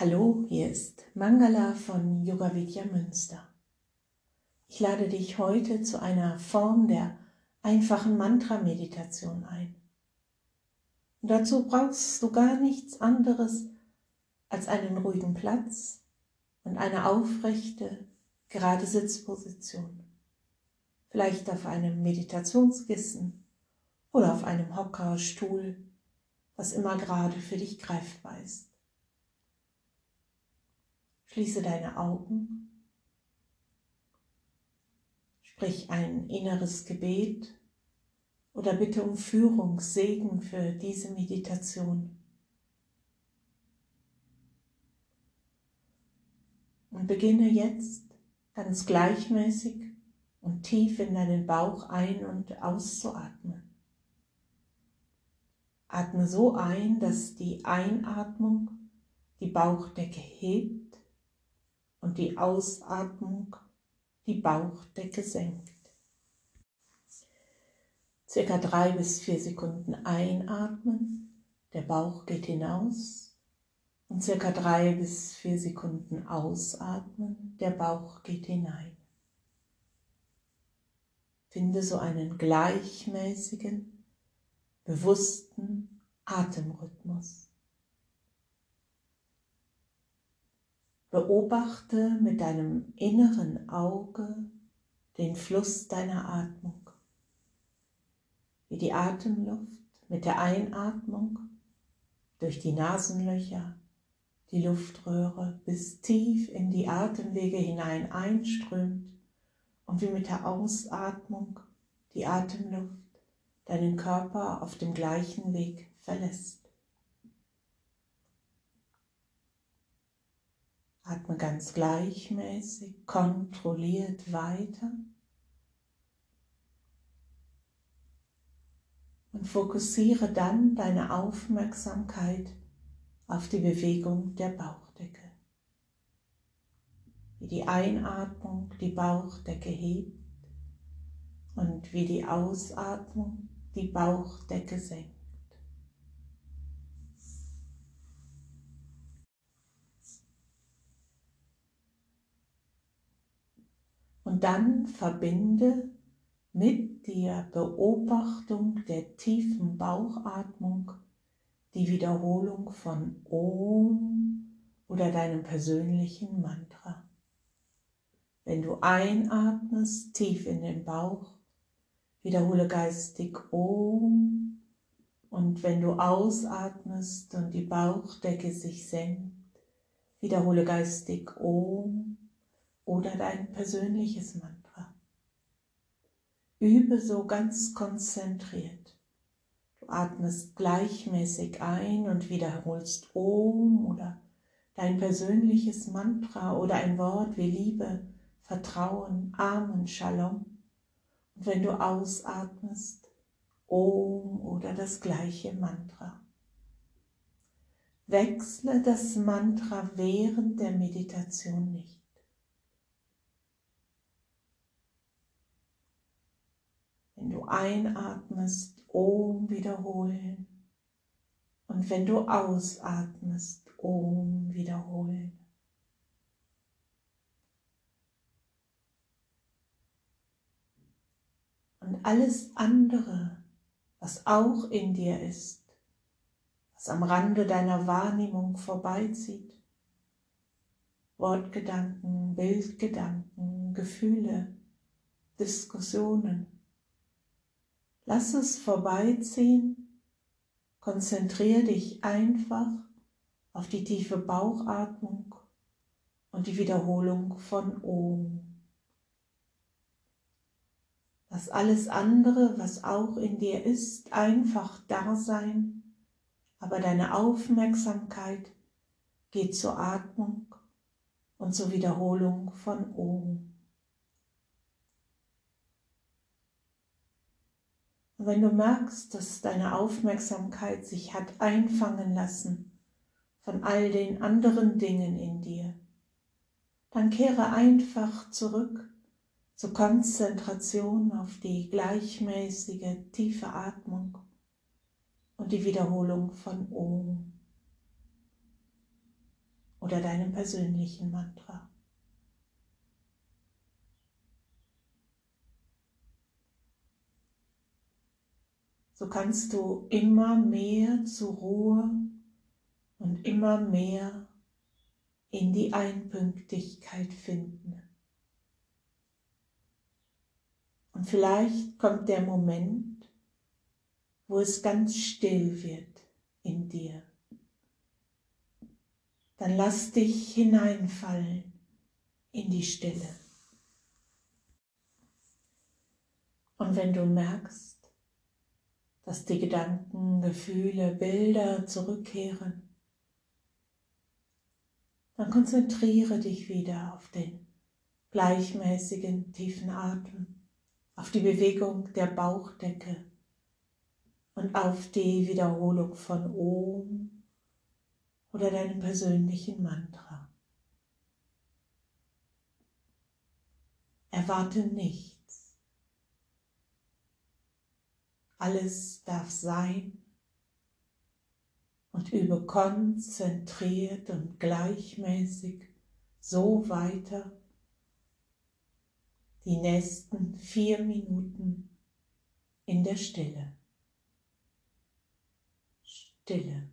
Hallo, hier ist Mangala von Yoga Vidya Münster. Ich lade dich heute zu einer Form der einfachen Mantra-Meditation ein. Und dazu brauchst du gar nichts anderes als einen ruhigen Platz und eine aufrechte, gerade Sitzposition. Vielleicht auf einem Meditationskissen oder auf einem Hocker, Stuhl, was immer gerade für dich greifbar ist. Schließe deine Augen. Sprich ein inneres Gebet oder bitte um Führung, Segen für diese Meditation. Und beginne jetzt ganz gleichmäßig und tief in deinen Bauch ein- und auszuatmen. Atme so ein, dass die Einatmung die Bauchdecke hebt und die Ausatmung die Bauchdecke senkt. Circa drei bis vier Sekunden einatmen, der Bauch geht hinaus und circa drei bis vier Sekunden ausatmen, der Bauch geht hinein. Finde so einen gleichmäßigen, bewussten Atemrhythmus. Beobachte mit deinem inneren Auge den Fluss deiner Atmung, wie die Atemluft mit der Einatmung durch die Nasenlöcher, die Luftröhre bis tief in die Atemwege hinein einströmt und wie mit der Ausatmung die Atemluft deinen Körper auf dem gleichen Weg verlässt. Atme ganz gleichmäßig, kontrolliert weiter. Und fokussiere dann deine Aufmerksamkeit auf die Bewegung der Bauchdecke. Wie die Einatmung die Bauchdecke hebt und wie die Ausatmung die Bauchdecke senkt. Und dann verbinde mit der Beobachtung der tiefen Bauchatmung die Wiederholung von Om oder deinem persönlichen Mantra. Wenn du einatmest, tief in den Bauch, wiederhole geistig Om und wenn du ausatmest und die Bauchdecke sich senkt, wiederhole geistig Om oder dein persönliches Mantra. Übe so ganz konzentriert. Du atmest gleichmäßig ein und wiederholst Om oder dein persönliches Mantra oder ein Wort wie Liebe, Vertrauen, Amen, Shalom. Und wenn du ausatmest, Om oder das gleiche Mantra. Wechsle das Mantra während der Meditation nicht. Wenn du einatmest, Om wiederholen. Und wenn du ausatmest, Om wiederholen. Und alles andere, was auch in dir ist, was am Rande deiner Wahrnehmung vorbeizieht, Wortgedanken, Bildgedanken, Gefühle, Diskussionen, Lass es vorbeiziehen. Konzentriere dich einfach auf die tiefe Bauchatmung und die Wiederholung von Om. Lass alles andere, was auch in dir ist, einfach da sein, aber deine Aufmerksamkeit geht zur Atmung und zur Wiederholung von Om. Und wenn du merkst, dass deine Aufmerksamkeit sich hat einfangen lassen von all den anderen Dingen in dir, dann kehre einfach zurück zur Konzentration auf die gleichmäßige, tiefe Atmung und die Wiederholung von Om. Oder oder deinem persönlichen Mantra. So kannst du immer mehr zur Ruhe und immer mehr in die Einpünktigkeit finden. Und vielleicht kommt der Moment, wo es ganz still wird in dir. Dann lass dich hineinfallen in die Stille. Und wenn du merkst, dass die Gedanken, Gefühle, Bilder zurückkehren, dann konzentriere dich wieder auf den gleichmäßigen tiefen Atem, auf die Bewegung der Bauchdecke und auf die Wiederholung von Om oder deinem persönlichen Mantra. Erwarte nichts. Alles darf sein und übe konzentriert und gleichmäßig so weiter die nächsten vier Minuten in der Stille. Stille.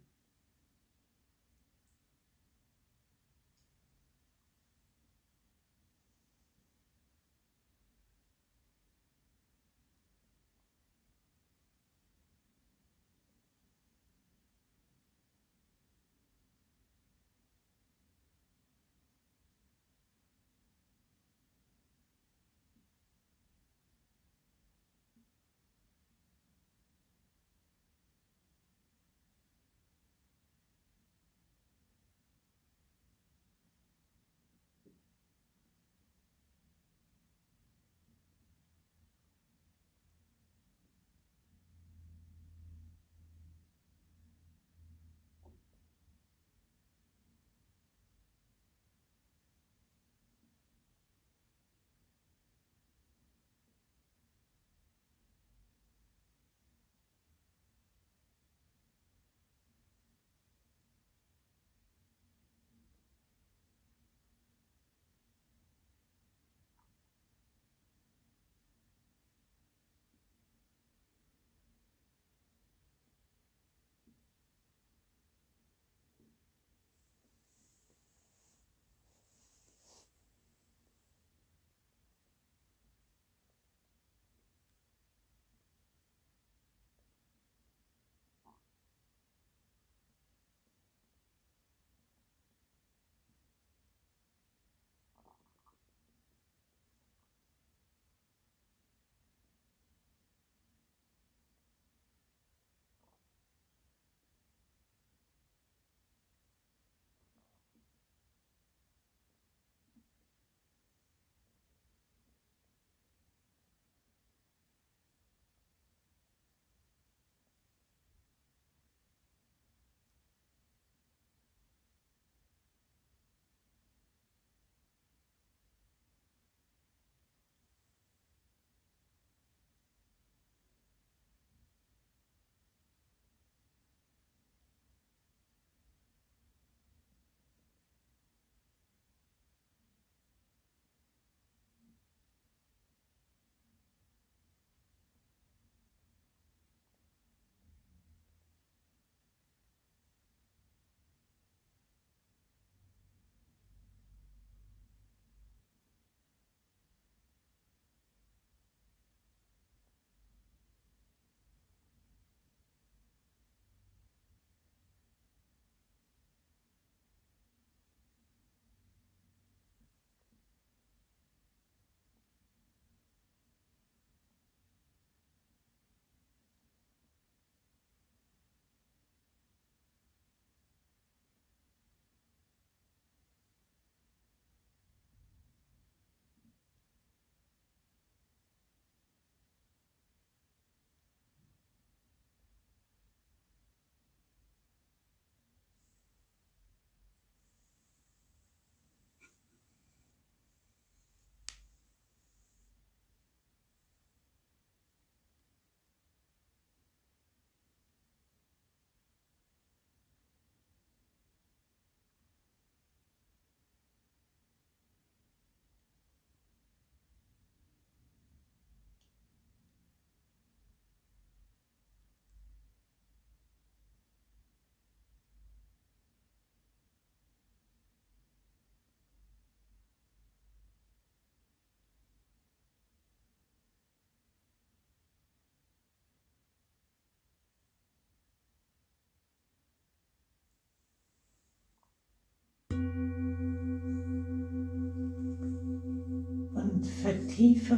Vertiefe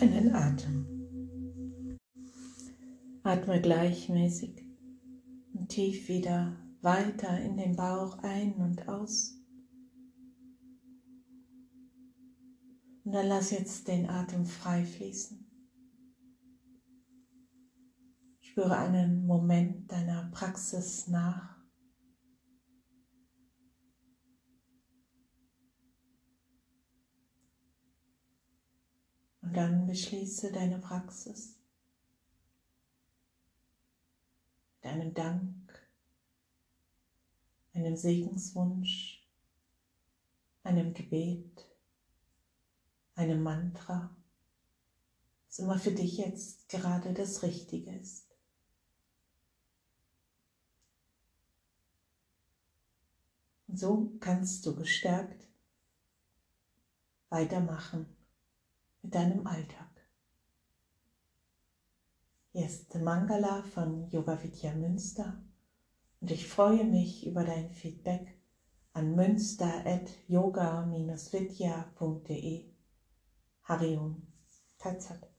deinen Atem. Atme gleichmäßig und tief wieder weiter in den Bauch ein und aus. Und dann lass jetzt den Atem frei fließen. Spüre einen Moment deiner Praxis nach. Und dann beschließe deine Praxis. Mit Dank, einem Segenswunsch, einem Gebet, einem Mantra, was immer für dich jetzt gerade das Richtige ist. Und so kannst du gestärkt weitermachen mit deinem Alltag. Hier ist Mangala von Yoga Vidya Münster und ich freue mich über dein Feedback an münster.yoga-vidya.de. Harium Tatsat.